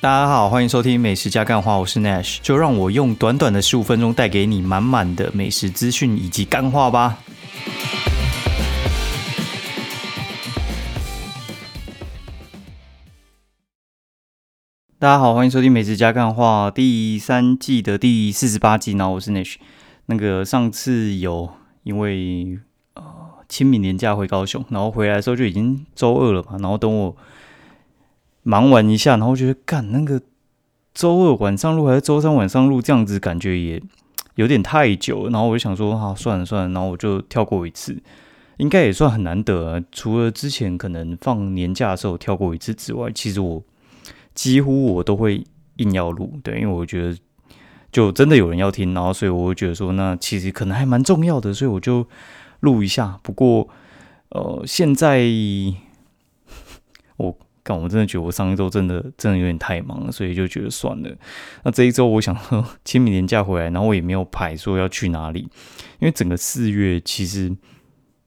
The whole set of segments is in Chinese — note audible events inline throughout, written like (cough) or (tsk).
大家好，欢迎收听美食加干话，我是 Nash，就让我用短短的十五分钟带给你满满的美食资讯以及干话吧。大家好，欢迎收听美食加干话第三季的第四十八集，然后我是 Nash。那个上次有因为呃清明年假回高雄，然后回来的时候就已经周二了嘛，然后等我。忙完一下，然后觉得干那个周二晚上录还是周三晚上录，这样子感觉也有点太久。然后我就想说，啊，算了算了，然后我就跳过一次，应该也算很难得。啊。除了之前可能放年假的时候跳过一次之外，其实我几乎我都会硬要录，对，因为我觉得就真的有人要听，然后所以我会觉得说，那其实可能还蛮重要的，所以我就录一下。不过呃，现在我。但我真的觉得我上一周真的真的有点太忙了，所以就觉得算了。那这一周我想说清明年假回来，然后我也没有排说要去哪里，因为整个四月其实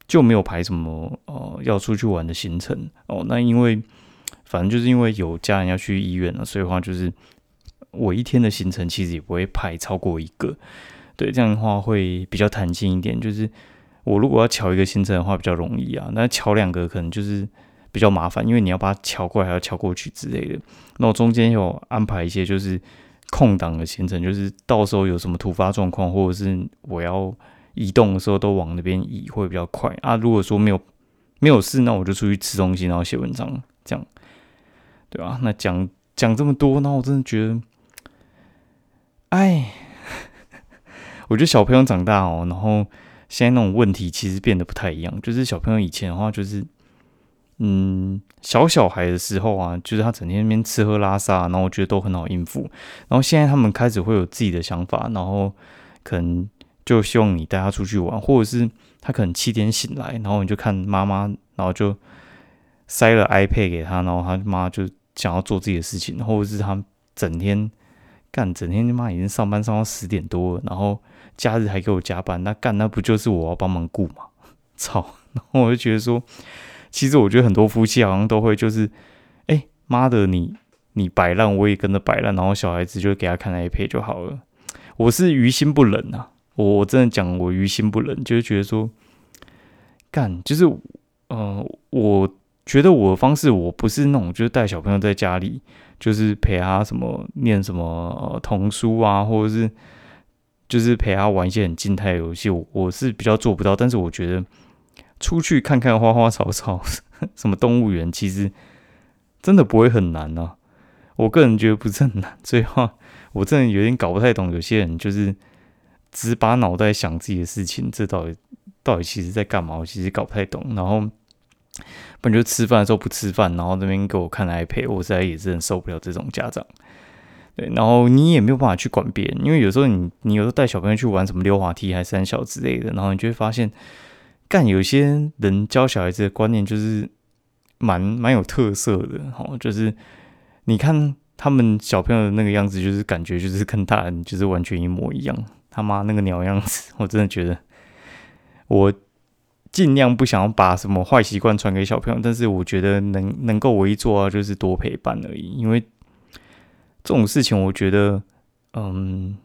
就没有排什么呃要出去玩的行程哦。那因为反正就是因为有家人要去医院了，所以的话就是我一天的行程其实也不会排超过一个。对，这样的话会比较弹性一点。就是我如果要调一个行程的话比较容易啊，那调两个可能就是。比较麻烦，因为你要把它敲过来，还要敲过去之类的。那我中间有安排一些就是空档的行程，就是到时候有什么突发状况，或者是我要移动的时候，都往那边移会比较快啊。如果说没有没有事，那我就出去吃东西，然后写文章，这样对吧？那讲讲这么多，那我真的觉得，哎，(laughs) 我觉得小朋友长大哦，然后现在那种问题其实变得不太一样。就是小朋友以前的话，就是。嗯，小小孩的时候啊，就是他整天那边吃喝拉撒，然后我觉得都很好应付。然后现在他们开始会有自己的想法，然后可能就希望你带他出去玩，或者是他可能七点醒来，然后你就看妈妈，然后就塞了 iPad 给他，然后他妈就想要做自己的事情，或者是他整天干，整天他妈已经上班上到十点多了，然后假日还给我加班，那干那不就是我要帮忙顾吗？操！然后我就觉得说。其实我觉得很多夫妻好像都会就是，哎妈的，你你摆烂，我也跟着摆烂，然后小孩子就给他看 iPad 就好了。我是于心不忍啊，我真的讲我于心不忍，就是觉得说，干就是，呃，我觉得我的方式我不是那种就是带小朋友在家里就是陪他什么念什么童书啊，或者是就是陪他玩一些很静态的游戏，我我是比较做不到，但是我觉得。出去看看花花草草，(laughs) 什么动物园，其实真的不会很难呢。我个人觉得不是很难。所以话，我真的有点搞不太懂，有些人就是只把脑袋想自己的事情，这到底到底其实在干嘛？我其实搞不太懂。然后，不然就吃饭的时候不吃饭，然后那边给我看 iPad，我实在也是很受不了这种家长。对，然后你也没有办法去管别人，因为有时候你你有时候带小朋友去玩什么溜滑梯还是三小之类的，然后你就会发现。干有些人教小孩子的观念就是蛮蛮有特色的，哦，就是你看他们小朋友的那个样子，就是感觉就是跟大人就是完全一模一样。他妈那个鸟样子，(laughs) 我真的觉得我尽量不想要把什么坏习惯传给小朋友，但是我觉得能能够唯一做到就是多陪伴而已。因为这种事情，我觉得嗯，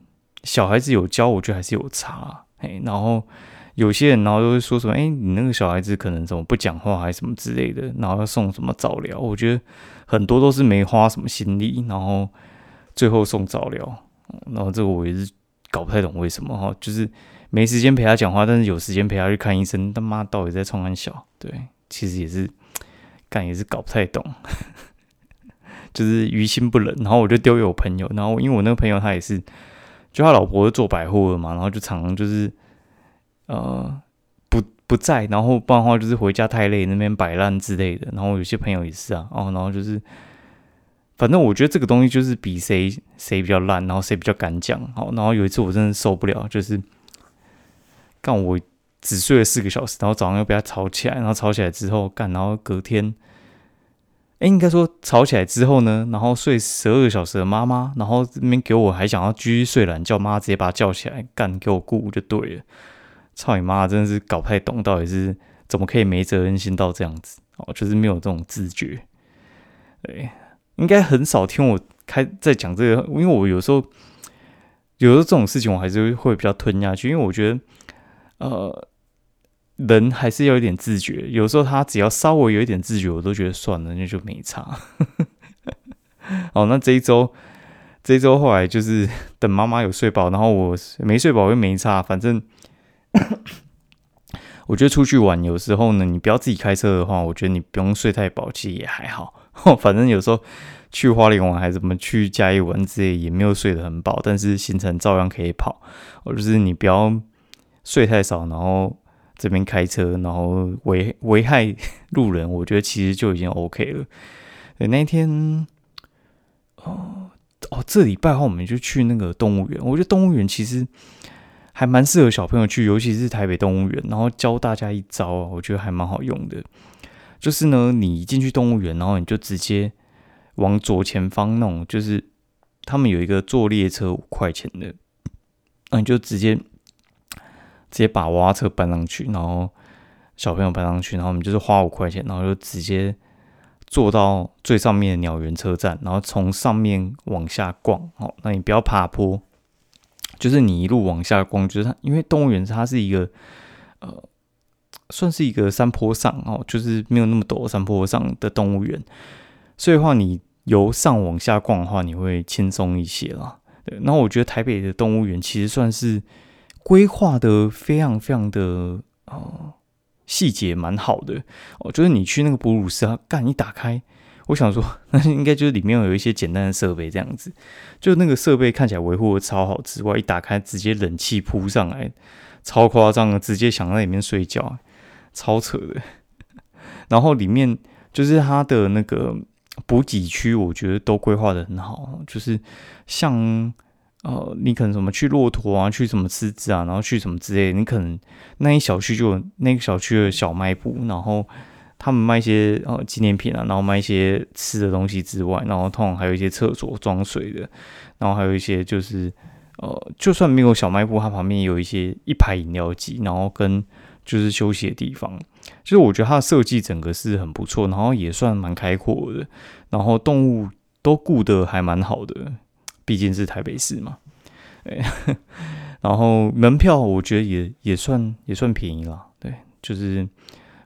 小孩子有教，我觉得还是有差，哎，然后。有些人然后就会说什么，哎，你那个小孩子可能怎么不讲话，还是什么之类的，然后要送什么早疗。我觉得很多都是没花什么心力，然后最后送早疗。然后这个我也是搞不太懂为什么哈，就是没时间陪他讲话，但是有时间陪他去看医生。他妈到底在冲安小？对，其实也是干也是搞不太懂，(laughs) 就是于心不忍。然后我就丢给我朋友，然后因为我那个朋友他也是，就他老婆做百货的嘛，然后就常常就是。呃，不不在，然后不然的话就是回家太累，那边摆烂之类的。然后有些朋友也是啊，哦，然后就是，反正我觉得这个东西就是比谁谁比较烂，然后谁比较敢讲。好，然后有一次我真的受不了，就是干我只睡了四个小时，然后早上又被他吵起来，然后吵起来之后干，然后隔天，哎，应该说吵起来之后呢，然后睡十二个小时的妈妈，然后那边给我还想要继续睡懒觉，妈直接把他叫起来干，给我顾就对了。操你妈！真的是搞不太懂，到底是怎么可以没责任心到这样子哦？就是没有这种自觉。对，应该很少听我开在讲这个，因为我有时候有时候这种事情我还是会比较吞下去，因为我觉得呃人还是要有点自觉，有时候他只要稍微有一点自觉，我都觉得算了，那就没差。(laughs) 哦，那这一周这一周后来就是 (laughs) 等妈妈有睡饱，然后我没睡饱又没差，反正。(coughs) 我觉得出去玩有时候呢，你不要自己开车的话，我觉得你不用睡太饱，其实也还好。(laughs) 反正有时候去花莲玩还怎么去嘉义玩之类，也没有睡得很饱，但是行程照样可以跑。或者是你不要睡太少，然后这边开车，然后危危害路人，我觉得其实就已经 OK 了。那天，哦哦，这礼拜的话，我们就去那个动物园。我觉得动物园其实。还蛮适合小朋友去，尤其是台北动物园。然后教大家一招，我觉得还蛮好用的。就是呢，你一进去动物园，然后你就直接往左前方弄，就是他们有一个坐列车五块钱的，那你就直接直接把娃娃车搬上去，然后小朋友搬上去，然后我们就是花五块钱，然后就直接坐到最上面的鸟园车站，然后从上面往下逛。哦，那你不要爬坡。就是你一路往下逛，就是它，因为动物园它是一个，呃，算是一个山坡上哦，就是没有那么陡山坡上的动物园，所以的话你由上往下逛的话，你会轻松一些啦。对，然后我觉得台北的动物园其实算是规划的非常非常的呃细节蛮好的哦，就是你去那个哺乳室啊，干一打开。我想说，那应该就是里面有一些简单的设备这样子，就那个设备看起来维护的超好之外，一打开直接冷气扑上来，超夸张的，直接想在里面睡觉，超扯的。(laughs) 然后里面就是它的那个补给区，我觉得都规划的很好，就是像呃，你可能什么去骆驼啊，去什么狮子啊，然后去什么之类，你可能那一小区就有那个小区的小卖部，然后。他们卖一些呃纪念品啊，然后卖一些吃的东西之外，然后通常还有一些厕所装水的，然后还有一些就是呃，就算没有小卖部，它旁边有一些一排饮料机，然后跟就是休息的地方，就是我觉得它的设计整个是很不错，然后也算蛮开阔的，然后动物都顾得还蛮好的，毕竟是台北市嘛，对，(laughs) 然后门票我觉得也也算也算便宜了，对，就是。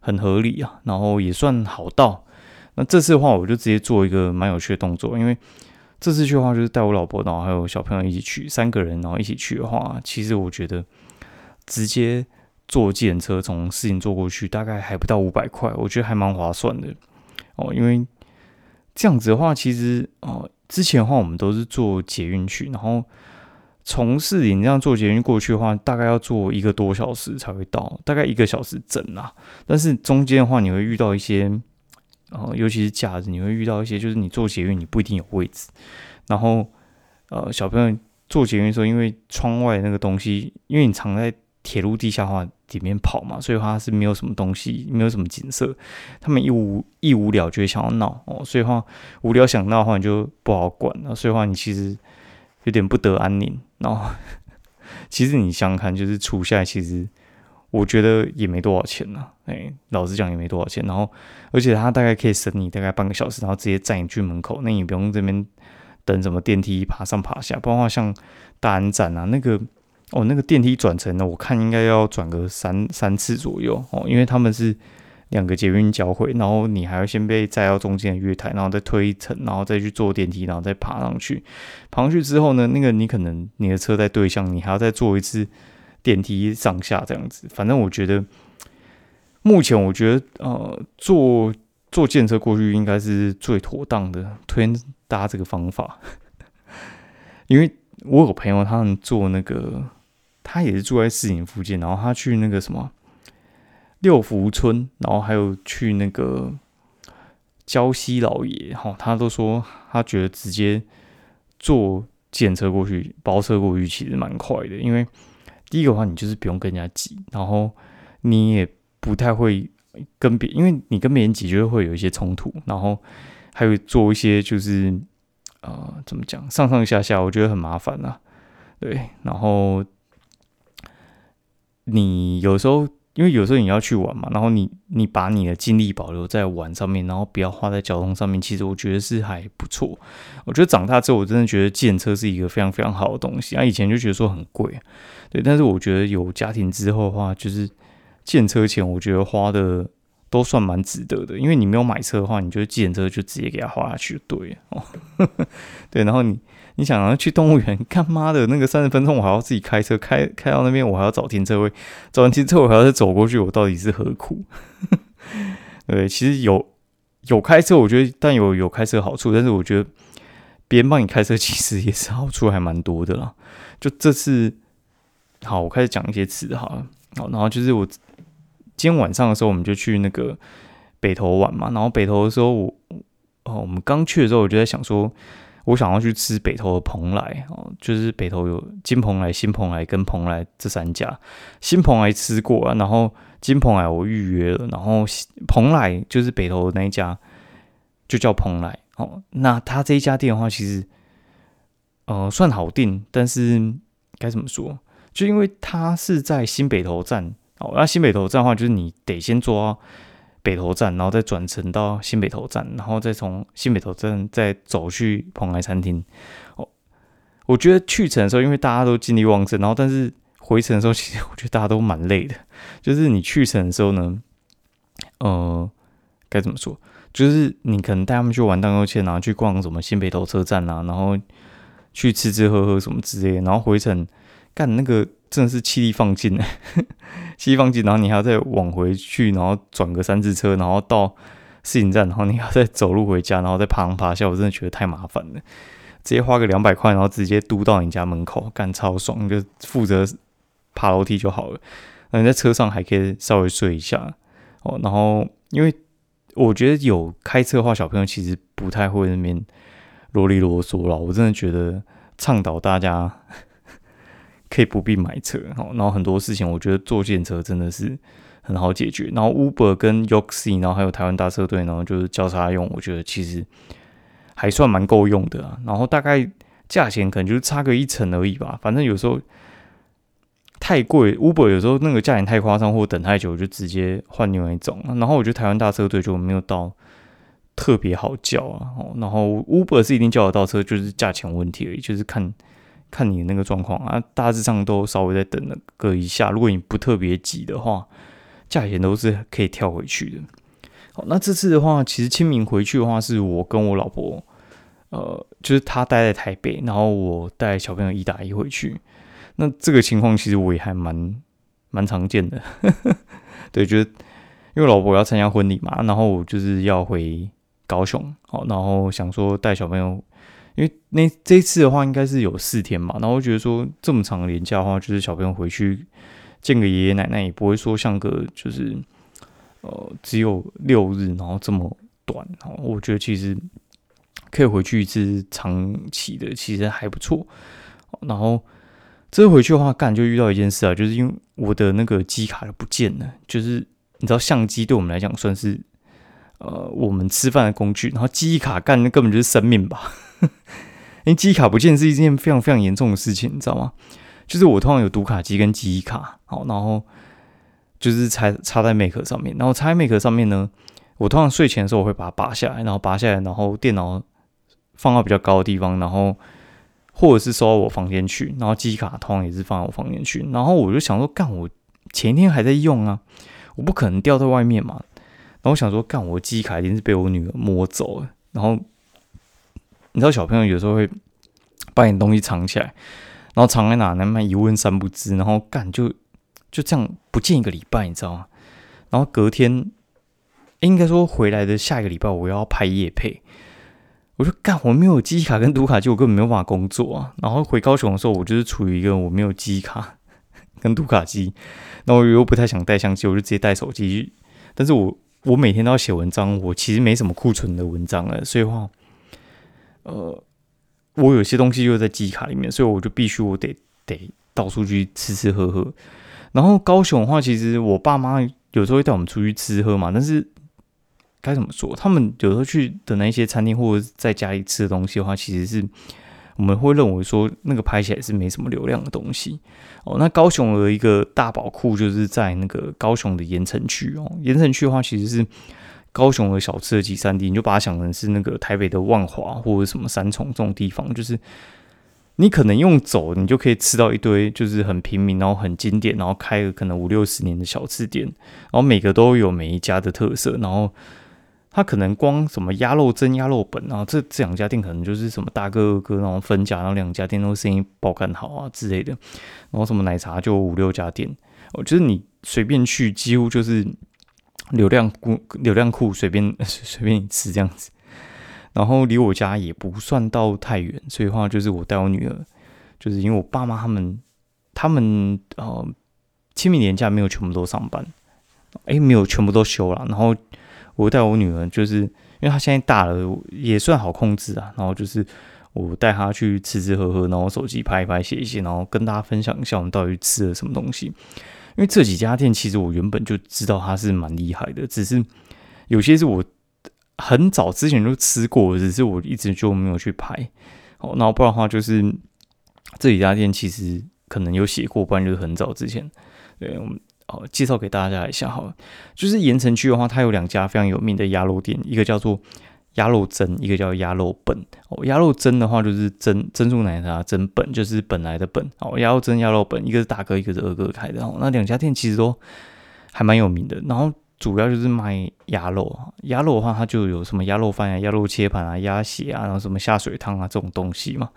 很合理啊，然后也算好到。那这次的话，我就直接做一个蛮有趣的动作，因为这次去的话，就是带我老婆，然后还有小朋友一起去，三个人，然后一起去的话，其实我觉得直接坐计程车从市营坐过去，大概还不到五百块，我觉得还蛮划算的哦。因为这样子的话，其实哦，之前的话我们都是坐捷运去，然后。从市里这样坐捷运过去的话，大概要坐一个多小时才会到，大概一个小时整啊。但是中间的话，你会遇到一些，呃，尤其是假日，你会遇到一些，就是你坐捷运你不一定有位置。然后，呃，小朋友坐捷运的时候，因为窗外那个东西，因为你藏在铁路地下化里面跑嘛，所以话是没有什么东西，没有什么景色。他们一无一无聊就会想要闹哦，所以话无聊想闹的话，你就不好管了。所以话你其实。有点不得安宁，然后 (laughs) 其实你想想看，就是处下来，其实我觉得也没多少钱呢。哎，老实讲也没多少钱。然后，而且他大概可以省你大概半个小时，然后直接载你去门口，那你不用这边等什么电梯爬上爬下。不然话，像大安站啊，那个哦，那个电梯转乘呢，我看应该要转个三三次左右哦，因为他们是。两个捷运交汇，然后你还要先被载到中间的月台，然后再推一层，然后再去坐电梯，然后再爬上去。爬上去之后呢，那个你可能你的车在对向，你还要再坐一次电梯上下这样子。反正我觉得，目前我觉得呃，坐坐电车过去应该是最妥当的，推荐大家这个方法。(laughs) 因为我有朋友他们坐那个，他也是住在市营附近，然后他去那个什么。六福村，然后还有去那个礁溪老爷，哈，他都说他觉得直接坐检车过去，包车过去其实蛮快的，因为第一个话你就是不用跟人家挤，然后你也不太会跟别，因为你跟别人挤就会有一些冲突，然后还有做一些就是呃怎么讲上上下下，我觉得很麻烦呐，对，然后你有时候。因为有时候你要去玩嘛，然后你你把你的精力保留在玩上面，然后不要花在交通上面，其实我觉得是还不错。我觉得长大之后，我真的觉得建车是一个非常非常好的东西。啊，以前就觉得说很贵，对，但是我觉得有家庭之后的话，就是建车钱，我觉得花的都算蛮值得的。因为你没有买车的话，你就建车就直接给他花下去，对哦，(laughs) 对，然后你。你想要去动物园，干妈的那个三十分钟，我还要自己开车开开到那边，我还要找停车位，找完停车位还要再走过去，我到底是何苦？(laughs) 对，其实有有开车，我觉得但有有开车好处，但是我觉得别人帮你开车，其实也是好处还蛮多的啦。就这次，好，我开始讲一些词好了，好，然后就是我今天晚上的时候，我们就去那个北投玩嘛，然后北投的时候，我哦，我们刚去的时候，我就在想说。我想要去吃北投的蓬莱哦，就是北投有金蓬莱、新蓬莱跟蓬莱这三家。新蓬莱吃过啊，然后金蓬莱我预约了，然后蓬莱就是北投那一家，就叫蓬莱哦。那他这一家店的话，其实呃算好订，但是该怎么说？就因为它是在新北投站哦，那新北投站的话，就是你得先坐。北投站，然后再转乘到新北投站，然后再从新北投站再走去蓬莱餐厅。哦，我觉得去程的时候，因为大家都精力旺盛，然后但是回程的时候，其实我觉得大家都蛮累的。就是你去程的时候呢，呃，该怎么说？就是你可能带他们去玩荡秋千，然后去逛什么新北投车站啊，然后去吃吃喝喝什么之类，然后回程干那个。真的是气力放尽了，(laughs) 气力放尽，然后你还要再往回去，然后转个三次车，然后到试营站，然后你要再走路回家，然后再爬上爬下，我真的觉得太麻烦了。直接花个两百块，然后直接嘟到你家门口，干超爽，就负责爬楼梯就好了。那你在车上还可以稍微睡一下哦。然后，因为我觉得有开车的话，小朋友其实不太会那边啰里啰嗦了。我真的觉得倡导大家。可以不必买车，然后很多事情我觉得坐电车真的是很好解决。然后 Uber 跟 Yoxi，然后还有台湾大车队，然后就是交叉用，我觉得其实还算蛮够用的。然后大概价钱可能就是差个一层而已吧。反正有时候太贵，Uber 有时候那个价钱太夸张，或等太久我就直接换另外一种。然后我觉得台湾大车队就没有到特别好叫啊。然后 Uber 是一定叫得到车，就是价钱问题而已，就是看。看你那个状况啊，大致上都稍微再等了个一下。如果你不特别急的话，价钱都是可以跳回去的。好，那这次的话，其实清明回去的话，是我跟我老婆，呃，就是她待在台北，然后我带小朋友一打一回去。那这个情况其实我也还蛮蛮常见的。(laughs) 对，就是因为老婆要参加婚礼嘛，然后我就是要回高雄，好，然后想说带小朋友。因为那这次的话，应该是有四天嘛，然后我觉得说这么长的年假的话，就是小朋友回去见个爷爷奶奶，也不会说像个就是呃只有六日，然后这么短，然后，我觉得其实可以回去一次长期的，其实还不错。然后这次回去的话，干就遇到一件事啊，就是因为我的那个机卡不见了，就是你知道相机对我们来讲算是呃我们吃饭的工具，然后记忆卡干那根本就是生命吧。(laughs) 因为记忆卡不见是一件非常非常严重的事情，你知道吗？就是我通常有读卡机跟记忆卡，好，然后就是插插在 Mac 上面，然后插在 Mac 上面呢，我通常睡前的时候我会把它拔下来，然后拔下来，然后电脑放到比较高的地方，然后或者是收到我房间去，然后记忆卡通常也是放到我房间去，然后我就想说，干我前一天还在用啊，我不可能掉在外面嘛，然后我想说，干我记忆卡一定是被我女儿摸走了，然后。你知道小朋友有时候会把你东西藏起来，然后藏在哪？那么一问三不知，然后干就就这样不见一个礼拜，你知道吗？然后隔天应该说回来的下一个礼拜，我要拍夜配，我就干我没有记忆卡跟读卡机，我根本没有办法工作啊。然后回高雄的时候，我就是处于一个我没有记忆卡 (laughs) 跟读卡机，那我又不太想带相机，我就直接带手机。但是我我每天都要写文章，我其实没什么库存的文章了，所以话。呃，我有些东西又在记忆卡里面，所以我就必须我得得到处去吃吃喝喝。然后高雄的话，其实我爸妈有时候会带我们出去吃喝嘛，但是该怎么说？他们有时候去的那些餐厅或者在家里吃的东西的话，其实是我们会认为说那个拍起来是没什么流量的东西哦。那高雄的一个大宝库就是在那个高雄的盐城区哦。盐城区的话，其实是高雄的小吃的集散地，你就把它想成是那个台北的万华或者什么三重这种地方，就是你可能用走，你就可以吃到一堆就是很平民，然后很经典，然后开了可能五六十年的小吃店，然后每个都有每一家的特色，然后。它可能光什么鸭肉蒸、鸭肉本啊，这这两家店可能就是什么大哥二哥，然后分家，然后两家店都生意爆干好啊之类的。然后什么奶茶就五六家店，我觉得你随便去，几乎就是流量库，流量库随便 (laughs) 随便你吃这样子。然后离我家也不算到太远，所以话就是我带我女儿，就是因为我爸妈他们他们呃清明年假没有全部都上班，哎没有全部都休了，然后。我带我女儿，就是因为她现在大了，也算好控制啊。然后就是我带她去吃吃喝喝，然后手机拍一拍、写一写，然后跟大家分享一下我们到底吃了什么东西。因为这几家店其实我原本就知道它是蛮厉害的，只是有些是我很早之前就吃过，只是我一直就没有去拍。哦，那不然的话，就是这几家店其实可能有写过，不然就是很早之前。对，我们。好，介绍给大家一下哈，就是盐城区的话，它有两家非常有名的鸭肉店，一个叫做鸭肉蒸，一个叫鸭肉本。哦，鸭肉蒸的话就是蒸珍珠奶茶蒸本，就是本来的本。哦，鸭肉珍、鸭肉本，一个是大哥，一个是二哥开的。哦，那两家店其实都还蛮有名的。然后主要就是卖鸭肉，鸭肉的话，它就有什么鸭肉饭啊、鸭肉切盘啊、鸭血啊，然后什么下水汤啊这种东西嘛。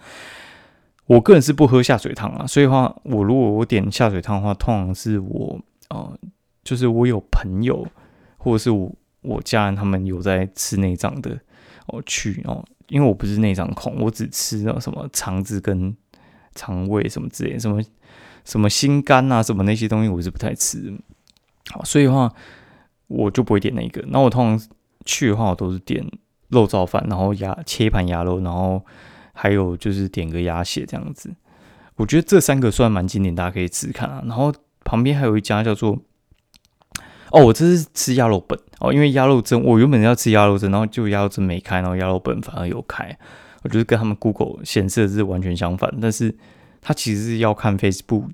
我个人是不喝下水汤啊，所以话我如果我点下水汤的话，通常是我。哦，就是我有朋友，或者是我我家人，他们有在吃内脏的，我去哦，因为我不是内脏控，我只吃那什么肠子跟肠胃什么之类，什么什么心肝啊，什么那些东西我是不太吃，好，所以的话我就不会点那个。那我通常去的话，我都是点肉燥饭，然后鸭切盘鸭肉，然后还有就是点个鸭血这样子。我觉得这三个算蛮经典，大家可以吃看啊，然后。旁边还有一家叫做哦，我这是吃鸭肉本哦，因为鸭肉蒸我原本要吃鸭肉蒸，然后就鸭肉蒸没开，然后鸭肉本反而有开，我觉得跟他们 Google 显示的是完全相反，但是他其实是要看 Facebook，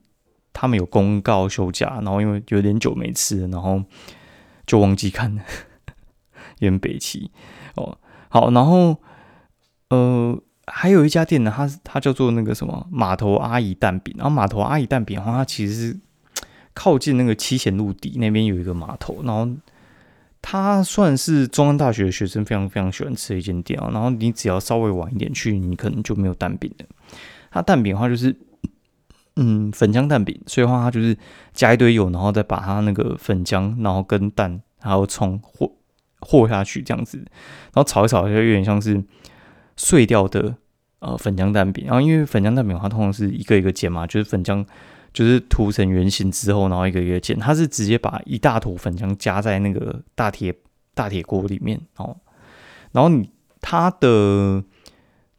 他们有公告休假，然后因为有点久没吃，然后就忘记看了，有点北齐哦。好，然后呃，还有一家店呢，它它叫做那个什么码头阿姨蛋饼，然后码头阿姨蛋饼的话，它其实是。靠近那个七贤路底那边有一个码头，然后它算是中央大学的学生非常非常喜欢吃的一间店啊。然后你只要稍微晚一点去，你可能就没有蛋饼了。它蛋饼的话就是，嗯，粉浆蛋饼，所以的话它就是加一堆油，然后再把它那个粉浆，然后跟蛋还有葱和和下去这样子，然后炒一炒，就有点像是碎掉的呃粉浆蛋饼。然后因为粉浆蛋饼的话，通常是一个一个煎嘛，就是粉浆。就是涂成圆形之后，然后一个一个煎。它是直接把一大坨粉浆加在那个大铁大铁锅里面，哦，然后你它的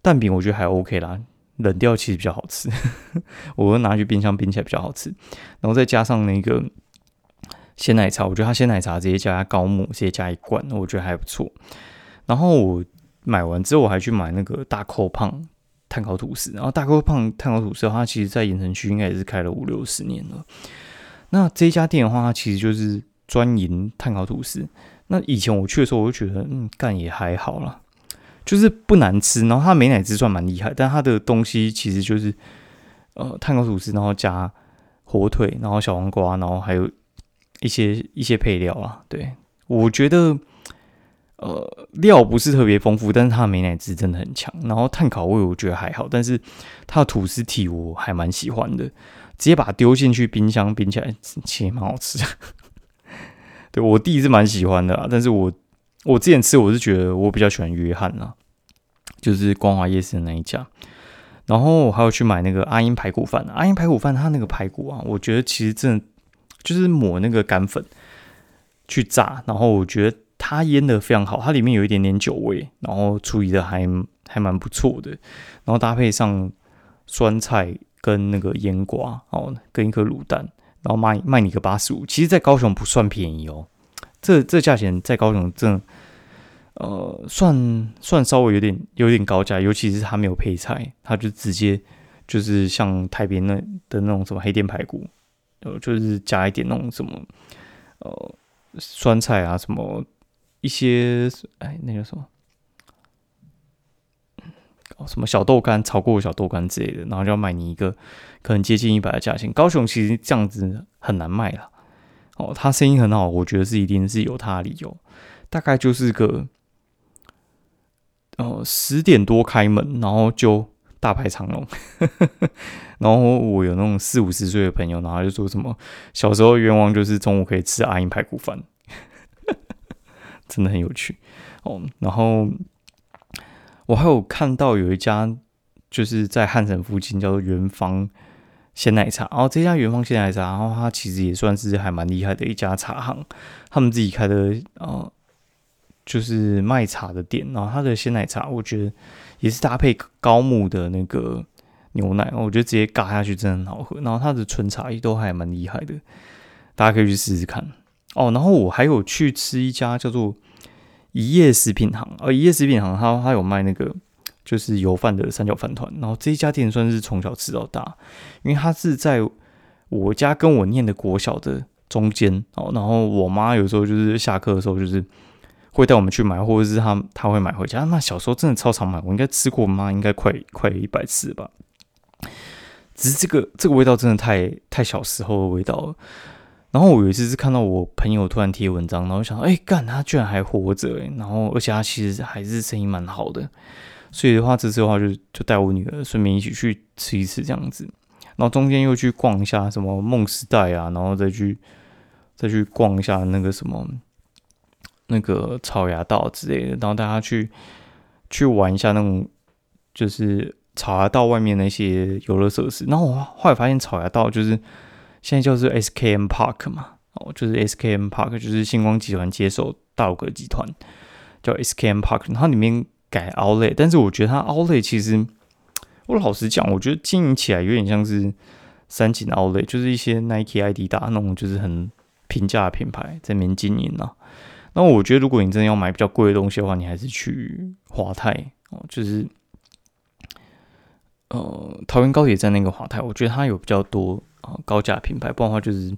蛋饼我觉得还 OK 啦，冷掉其实比较好吃，(laughs) 我会拿去冰箱冰起来比较好吃。然后再加上那个鲜奶茶，我觉得它鲜奶茶直接加高木，直接加一罐，我觉得还不错。然后我买完之后，我还去买那个大扣胖。碳烤吐司，然后大哥胖碳烤吐司，它其实在盐城区应该也是开了五六十年了。那这家店的话，它其实就是专营碳烤吐司。那以前我去的时候，我就觉得，嗯，干也还好啦，就是不难吃。然后它美奶滋算蛮厉害，但它的东西其实就是呃碳烤吐司，然后加火腿，然后小黄瓜，然后还有一些一些配料啊。对我觉得。呃，料不是特别丰富，但是它的美奶滋真的很强。然后碳烤味我觉得还好，但是它的吐司体我还蛮喜欢的。直接把它丢进去冰箱冰起来，其实蛮好吃的。(laughs) 对我弟是蛮喜欢的，但是我我之前吃我是觉得我比较喜欢约翰啊，就是光华夜市的那一家。然后我还有去买那个阿英排骨饭，阿英排骨饭它那个排骨啊，我觉得其实真的就是抹那个干粉去炸，然后我觉得。它腌的非常好，它里面有一点点酒味，然后处理的还还蛮不错的，然后搭配上酸菜跟那个腌瓜哦，跟一颗卤蛋，然后卖卖你个八十五，其实，在高雄不算便宜哦，这这价钱在高雄真的呃，算算稍微有点有点高价，尤其是它没有配菜，它就直接就是像台边那的那种什么黑店排骨，呃，就是加一点那种什么呃酸菜啊，什么一些哎那个什么。什么小豆干炒过小豆干之类的，然后就要卖你一个可能接近一百的价钱。高雄其实这样子很难卖了。哦，他生意很好，我觉得是一定是有他的理由。大概就是个，哦十点多开门，然后就大排长龙。(laughs) 然后我有那种四五十岁的朋友，然后就说什么小时候愿望就是中午可以吃阿英排骨饭，真的很有趣哦。然后。我还有看到有一家，就是在汉城附近叫做元芳鲜奶茶，然后这家元芳鲜奶茶，然后它其实也算是还蛮厉害的一家茶行，他们自己开的呃，就是卖茶的店，然后它的鲜奶茶我觉得也是搭配高木的那个牛奶，我觉得直接嘎下去真的很好喝，然后它的纯茶也都还蛮厉害的，大家可以去试试看哦。然后我还有去吃一家叫做。一夜食品行，而一夜食品行，它它有卖那个就是油饭的三角饭团，然后这一家店算是从小吃到大，因为它是在我家跟我念的国小的中间哦，然后我妈有时候就是下课的时候就是会带我们去买，或者是她她会买回家。那小时候真的超常买，我应该吃过，妈应该快快一百次吧。只是这个这个味道真的太太小时候的味道了。然后我有一次是看到我朋友突然贴文章，然后想，哎，干，他居然还活着，哎，然后而且他其实还是生意蛮好的，所以的话，这次的话就就带我女儿顺便一起去吃一次这样子，然后中间又去逛一下什么梦时代啊，然后再去再去逛一下那个什么那个草芽道之类的，然后大家去去玩一下那种就是草芽道外面那些游乐设施，然后我后来发现草芽道就是。现在就是 SKM Park 嘛，哦，就是 SKM Park，就是星光集团接手道格集团，叫 SKM Park，然后里面改 Outlet，但是我觉得它 Outlet 其实，我老实讲，我觉得经营起来有点像是三井 Outlet，就是一些 Nike、ID 大那种就是很平价的品牌在里面经营啊。那我觉得如果你真的要买比较贵的东西的话，你还是去华泰哦，就是呃桃园高铁站那个华泰，我觉得它有比较多。啊，高价品牌，不然的话就是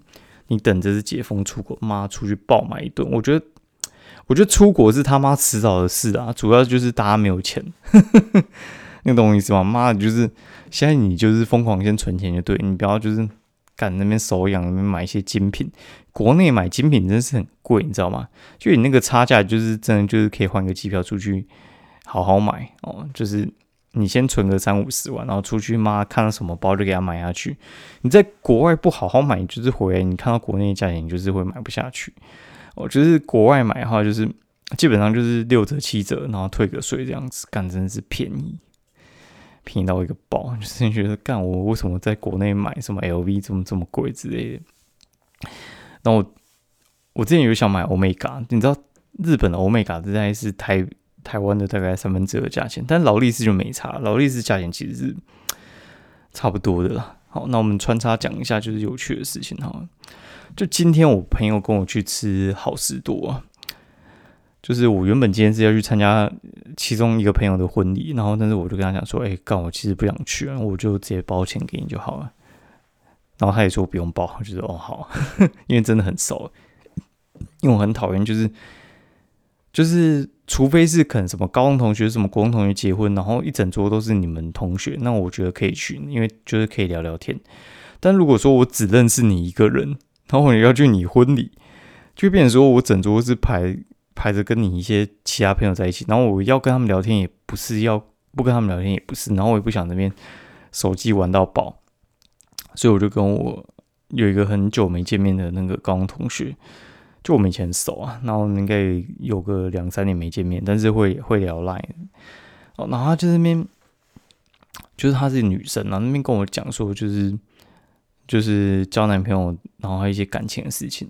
你等着是解封出国，妈出去爆买一顿。我觉得，我觉得出国是他妈迟早的事啊，主要就是大家没有钱，(laughs) 你懂我意思吗？妈，就是现在你就是疯狂先存钱就对，你不要就是赶那边手痒那边买一些精品。国内买精品真是很贵，你知道吗？就你那个差价，就是真的就是可以换个机票出去好好买哦，就是。你先存个三五十万，然后出去妈看到什么包就给他买下去。你在国外不好好买，就是回来你看到国内价钱，你就是会买不下去。我觉得国外买的话，就是基本上就是六折七折，然后退个税这样子，干真的是便宜，便宜到一个爆。就是觉得干我为什么在国内买什么 LV 这么这么贵之类的。然后我我之前有想买欧美伽，你知道日本的欧美伽大概是台。台湾的大概三分之二价钱，但劳力士就没差，劳力士价钱其实是 (tsk) 差不多的啦。好，那我们穿插讲一下就是有趣的事情哈。就今天我朋友跟我去吃好事多，就是我原本今天是要去参加其中一个朋友的婚礼，然后但是我就跟他讲说，哎，干我其实不想去，我就直接包钱给你就好了。然后他也说不用包，就说哦好，(laughs) 因为真的很熟，因为我很讨厌就是就是。除非是可能什么高中同学、什么国中同学结婚，然后一整桌都是你们同学，那我觉得可以去，因为就是可以聊聊天。但如果说我只认识你一个人，然后我要去你婚礼，就变成说我整桌是排排着跟你一些其他朋友在一起，然后我要跟他们聊天也不是，要不跟他们聊天也不是，然后我也不想那边手机玩到爆，所以我就跟我有一个很久没见面的那个高中同学。就我们以前熟啊，然后应该有个两三年没见面，但是会会聊 Line 哦。然后他就那边，就是她是女生啊，那边跟我讲说，就是就是交男朋友，然后还有一些感情的事情。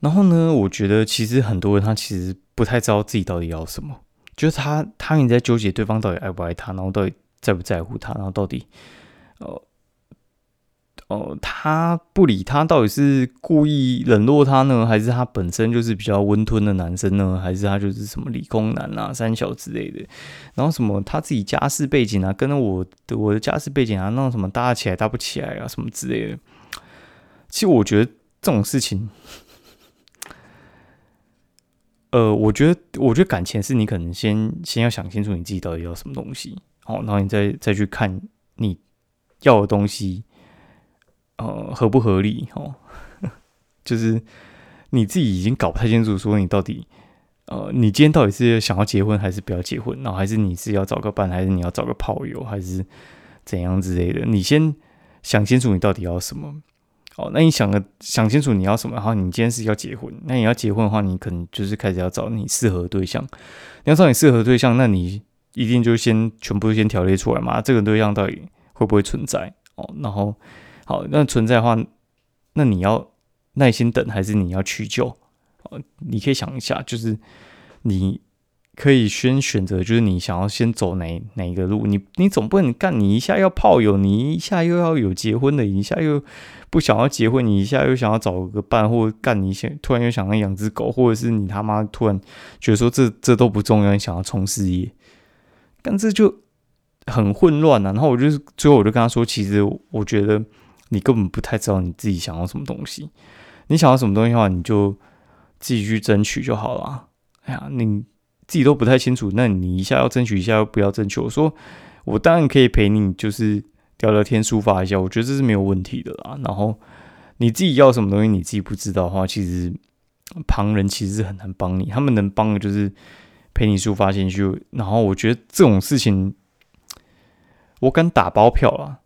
然后呢，我觉得其实很多人他其实不太知道自己到底要什么，就是他他一直在纠结对方到底爱不爱他，然后到底在不在乎他，然后到底呃哦，他不理他，到底是故意冷落他呢，还是他本身就是比较温吞的男生呢？还是他就是什么理工男啊、三小之类的？然后什么他自己家世背景啊，跟我的我的家世背景啊，那种什么搭起来搭不起来啊，什么之类的。其实我觉得这种事情，呃，我觉得我觉得感情是你可能先先要想清楚你自己到底要什么东西，好，然后你再再去看你要的东西。呃，合不合理？哦，(laughs) 就是你自己已经搞不太清楚，说你到底，呃，你今天到底是想要结婚还是不要结婚？然后还是你是要找个伴，还是你要找个炮友，还是怎样之类的？你先想清楚你到底要什么。哦，那你想了想清楚你要什么，然后你今天是要结婚，那你要结婚的话，你可能就是开始要找你适合对象。你要找你适合对象，那你一定就先全部先条列出来嘛？这个对象到底会不会存在？哦，然后。好，那存在的话，那你要耐心等，还是你要取救？哦，你可以想一下，就是你可以先选择，就是你想要先走哪哪一个路？你你总不能干，你一下要炮友，你一下又要有结婚的，一下又不想要结婚，你一下又想要找个伴，或者干你先突然又想要养只狗，或者是你他妈突然觉得说这这都不重要，你想要冲事业，但这就很混乱啊。然后我就是最后我就跟他说，其实我觉得。你根本不太知道你自己想要什么东西，你想要什么东西的话，你就自己去争取就好了。哎呀，你自己都不太清楚，那你一下要争取，一下又不要争取。我说，我当然可以陪你，就是聊聊天、抒发一下，我觉得这是没有问题的啦。然后你自己要什么东西，你自己不知道的话，其实旁人其实是很难帮你。他们能帮的就是陪你抒发情绪。然后我觉得这种事情，我敢打包票啊。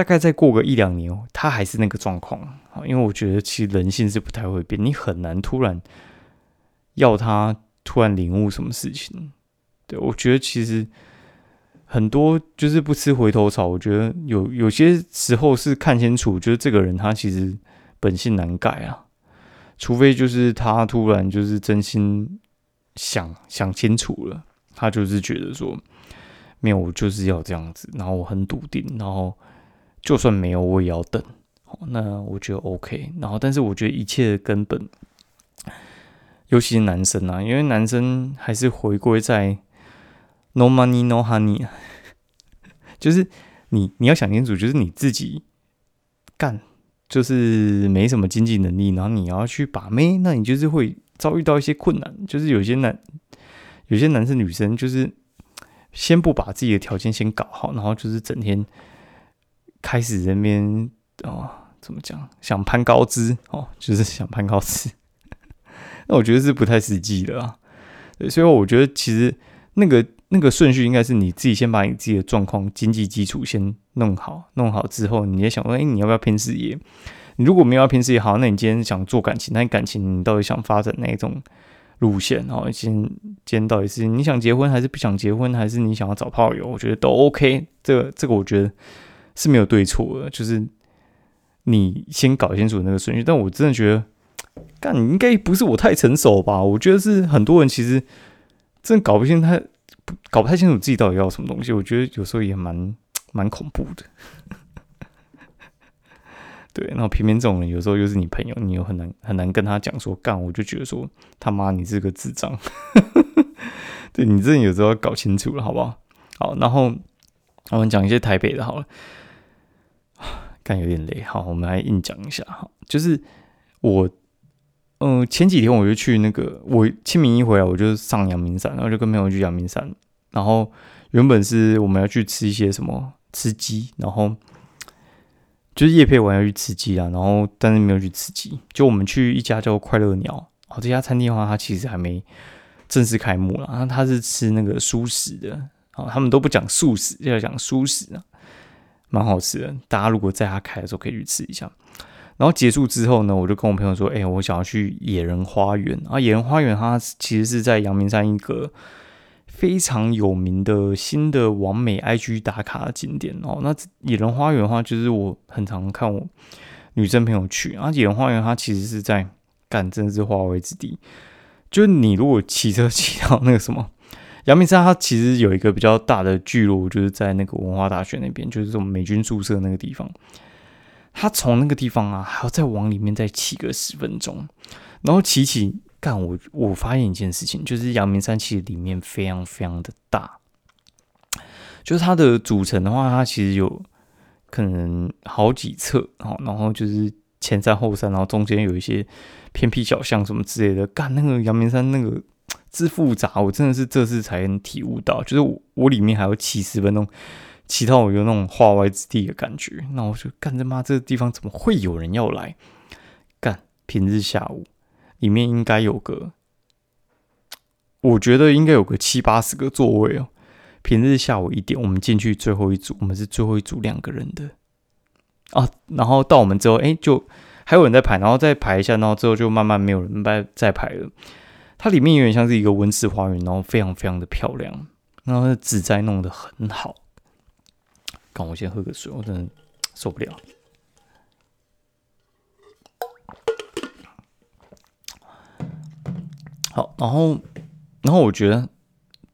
大概再过个一两年，他还是那个状况。因为我觉得其实人性是不太会变，你很难突然要他突然领悟什么事情。对我觉得其实很多就是不吃回头草。我觉得有有些时候是看清楚，就是这个人他其实本性难改啊。除非就是他突然就是真心想想清楚了，他就是觉得说没有，我就是要这样子，然后我很笃定，然后。就算没有，我也要等。那我觉得 OK。然后，但是我觉得一切的根本，尤其是男生啊，因为男生还是回归在 no money no honey，(laughs) 就是你你要想清楚，就是你自己干，就是没什么经济能力，然后你要去把妹，那你就是会遭遇到一些困难。就是有些男，有些男生女生，就是先不把自己的条件先搞好，然后就是整天。开始这边哦，怎么讲？想攀高枝哦，就是想攀高枝。(laughs) 那我觉得是不太实际的啊。所以我觉得其实那个那个顺序应该是你自己先把你自己的状况、经济基础先弄好，弄好之后，你也想说，哎，你要不要拼事业？你如果没有要拼事业，好，那你今天想做感情，那你感情你到底想发展哪一种路线？哦，今今天到底是你想结婚还是不想结婚，还是你想要找炮友？我觉得都 OK。这个这个，我觉得。是没有对错的，就是你先搞清楚那个顺序。但我真的觉得，干应该不是我太成熟吧？我觉得是很多人其实真的搞不清，他搞不太清楚自己到底要什么东西。我觉得有时候也蛮 (tsk) 蛮恐怖的。对，然后偏偏这种人有时候又是你朋友，你又很难很难跟他讲说干，我就觉得说他妈你是个智障。(laughs) 对你真的有时候要搞清楚了，好不好？好，然后我们讲一些台北的，好了。但有点累，好，我们来硬讲一下哈。就是我，嗯，前几天我就去那个，我清明一回来，我就上阳明山，然后就跟朋友去阳明山。然后原本是我们要去吃一些什么吃鸡，然后就是叶佩完要去吃鸡啊，然后但是没有去吃鸡。就我们去一家叫快乐鸟，哦，这家餐厅的话，它其实还没正式开幕了，然后它是吃那个素食的，哦，他们都不讲素食，要讲素食啊。蛮好吃的，大家如果在他开的时候可以去吃一下。然后结束之后呢，我就跟我朋友说：“哎，我想要去野人花园啊！野人花园它其实是在阳明山一个非常有名的新的完美 IG 打卡的景点哦。那野人花园的话，就是我很常看我女生朋友去啊。野人花园它其实是在干真是花卉之地，就是你如果骑车 (laughs) 骑到那个什么。”阳明山它其实有一个比较大的聚落，就是在那个文化大学那边，就是这种美军宿舍那个地方。他从那个地方啊，还要再往里面再骑个十分钟，然后骑骑干我我发现一件事情，就是阳明山其实里面非常非常的大，就是它的组成的话，它其实有可能好几侧哦，然后就是前山后山，然后中间有一些偏僻小巷什么之类的。干那个阳明山那个之复杂，我真的是这次才能体悟到，就是我我里面还要骑十分钟。骑到我有那种化外之地的感觉，那我就干他妈这个地方怎么会有人要来？干平日下午里面应该有个，我觉得应该有个七八十个座位哦。平日下午一点，我们进去最后一组，我们是最后一组两个人的啊。然后到我们之后，哎，就还有人在排，然后再排一下，然后之后就慢慢没有人再再排了。它里面有点像是一个温室花园，然后非常非常的漂亮，然后植栽弄得很好。刚我先喝个水，我真的受不了。好，然后，然后我觉得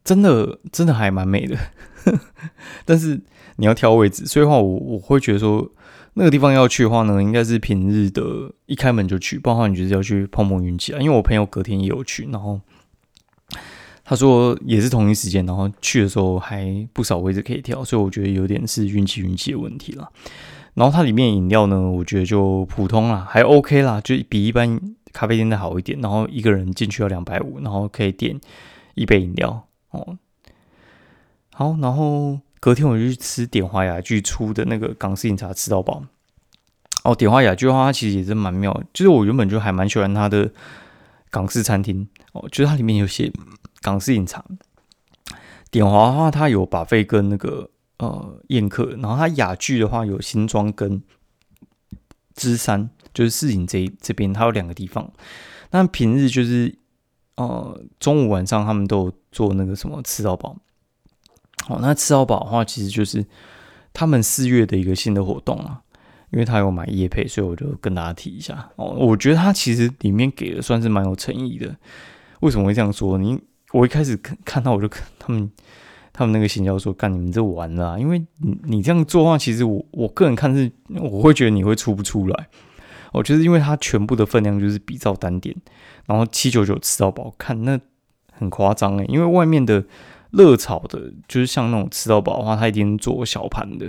真的真的还蛮美的，(laughs) 但是你要挑位置，所以话我我会觉得说那个地方要去的话呢，应该是平日的一开门就去，不然的话你就是要去碰碰运气啊。因为我朋友隔天也有去，然后。他说也是同一时间，然后去的时候还不少位置可以挑，所以我觉得有点是运气运气的问题了。然后它里面饮料呢，我觉得就普通啦，还 OK 啦，就比一般咖啡店的好一点。然后一个人进去要两百五，然后可以点一杯饮料哦。好，然后隔天我就去吃点华雅居出的那个港式饮茶，吃到饱。哦，点华雅居的话，它其实也是蛮妙，就是我原本就还蛮喜欢它的港式餐厅哦，就是它里面有些。港式饮茶，点华的话，它有把费跟那个呃宴客，然后它雅聚的话有新庄跟芝山，就是市井这这边，它有两个地方。那平日就是呃中午晚上他们都有做那个什么吃到饱。哦，那吃到饱的话，其实就是他们四月的一个新的活动啊，因为他有买叶配，所以我就跟大家提一下哦。我觉得他其实里面给的算是蛮有诚意的。为什么会这样说？你我一开始看看到我就看他们，他们那个行销说干你们这完了，因为你你这样做的话，其实我我个人看是我会觉得你会出不出来。我觉得因为它全部的分量就是比照单点，然后七九九吃到饱，看那很夸张诶，因为外面的热炒的，就是像那种吃到饱的话，它一定做小盘的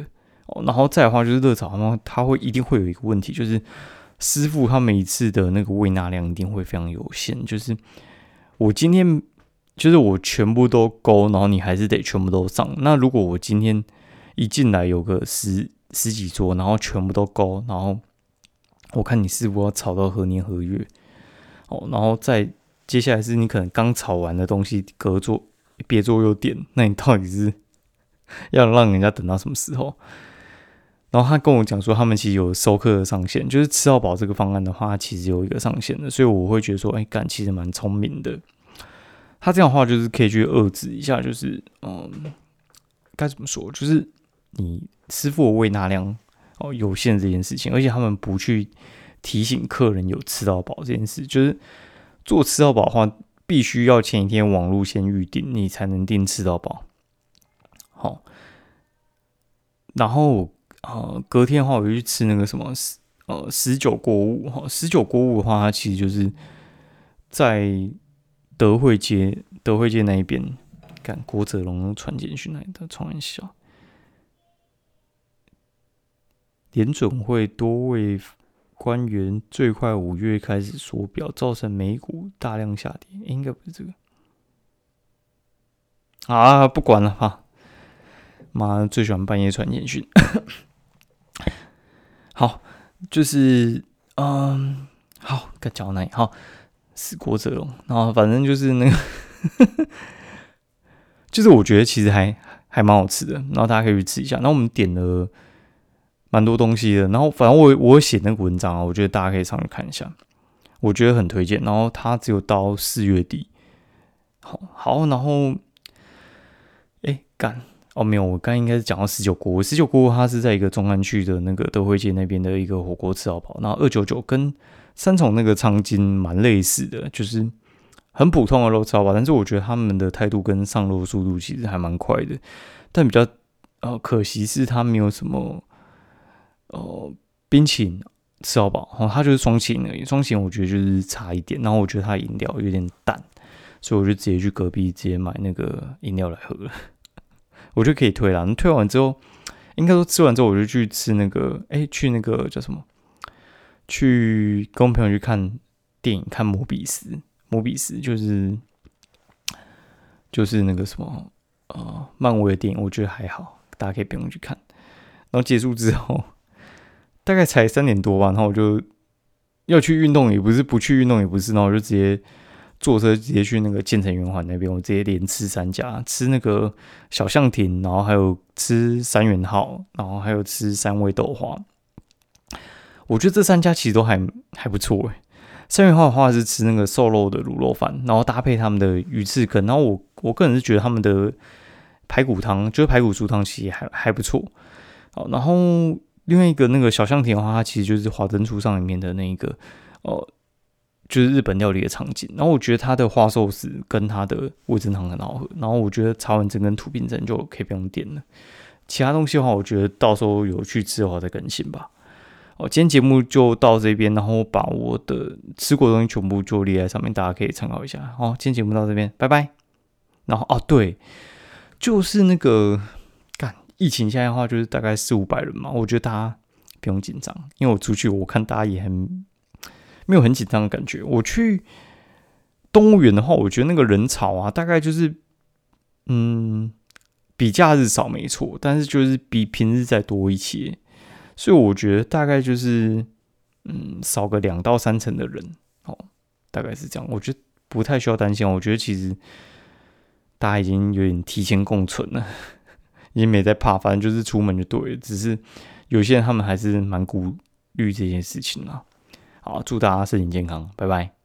哦，然后再的话就是热炒，然后它会一定会有一个问题，就是师傅他每一次的那个喂纳量一定会非常有限，就是我今天。就是我全部都勾，然后你还是得全部都上。那如果我今天一进来有个十十几桌，然后全部都勾，然后我看你是否要炒到何年何月哦，然后再接下来是你可能刚炒完的东西隔桌别桌又点，那你到底是 (laughs) 要让人家等到什么时候？然后他跟我讲说，他们其实有收客的上限，就是吃到饱这个方案的话，其实有一个上限的，所以我会觉得说，哎，干其实蛮聪明的。他这样的话就是可以去遏制一下，就是嗯，该怎么说？就是你师傅喂纳量哦有限这件事情，而且他们不去提醒客人有吃到饱这件事，就是做吃到饱的话，必须要前一天网络先预定，你才能订吃到饱。好，然后呃隔天的话，我就去吃那个什么十呃十九锅物哈，十九锅物的话，它其实就是在。德惠街，德惠街那一边，看郭泽龙传简讯来的，创玩笑。联准会多位官员最快五月开始缩表，造成美股大量下跌，应该不是这个。啊，不管了哈，妈最喜欢半夜传简讯。(laughs) 好，就是嗯，好，该讲哪？好。死国泽龙，然后反正就是那个，(laughs) 就是我觉得其实还还蛮好吃的，然后大家可以去吃一下。那我们点了蛮多东西的，然后反正我我写那个文章啊，我觉得大家可以上去看一下，我觉得很推荐。然后它只有到四月底，好好，然后哎干哦没有，我刚应该是讲到十九锅，十九锅它是在一个中安区的那个德惠街那边的一个火锅吃到饱，然后二九九跟。三重那个苍金蛮类似的，就是很普通的肉烧吧，但是我觉得他们的态度跟上肉速度其实还蛮快的，但比较呃可惜是它没有什么呃冰淇淋吃好饱，然后它就是双擎而已。双擎我觉得就是差一点，然后我觉得它饮料有点淡，所以我就直接去隔壁直接买那个饮料来喝了。(laughs) 我觉得可以退了。那退完之后，应该说吃完之后，我就去吃那个，哎，去那个叫什么？去跟我朋友去看电影，看摩比斯。摩比斯就是就是那个什么呃，漫威的电影，我觉得还好，大家可以不用去看。然后结束之后，大概才三点多吧，然后我就要去运动，也不是不去运动，也不是，然后我就直接坐车直接去那个建成圆环那边，我直接连吃三家，吃那个小象亭，然后还有吃三元号，然后还有吃三味豆花。我觉得这三家其实都还还不错诶。三元号的话是吃那个瘦肉的卤肉饭，然后搭配他们的鱼翅羹，然后我我个人是觉得他们的排骨汤就是排骨猪汤其实还还不错。好，然后另外一个那个小象亭的话，它其实就是华灯初上里面的那一个哦，就是日本料理的场景。然后我觉得它的花寿司跟它的味噌汤很好喝，然后我觉得茶碗蒸跟土饼蒸就可以不用点了。其他东西的话，我觉得到时候有去吃的话再更新吧。哦，今天节目就到这边，然后把我的吃过的东西全部就列在上面，大家可以参考一下。好，今天节目到这边，拜拜。然后哦，对，就是那个疫情现在的话，就是大概四五百人嘛，我觉得大家不用紧张，因为我出去我看大家也很没有很紧张的感觉。我去动物园的话，我觉得那个人潮啊，大概就是嗯比假日少没错，但是就是比平日再多一些。所以我觉得大概就是，嗯，少个两到三成的人，哦，大概是这样。我觉得不太需要担心。我觉得其实大家已经有点提前共存了，已经没在怕，反正就是出门就对了。只是有些人他们还是蛮顾虑这件事情啊。好，祝大家身体健康，拜拜。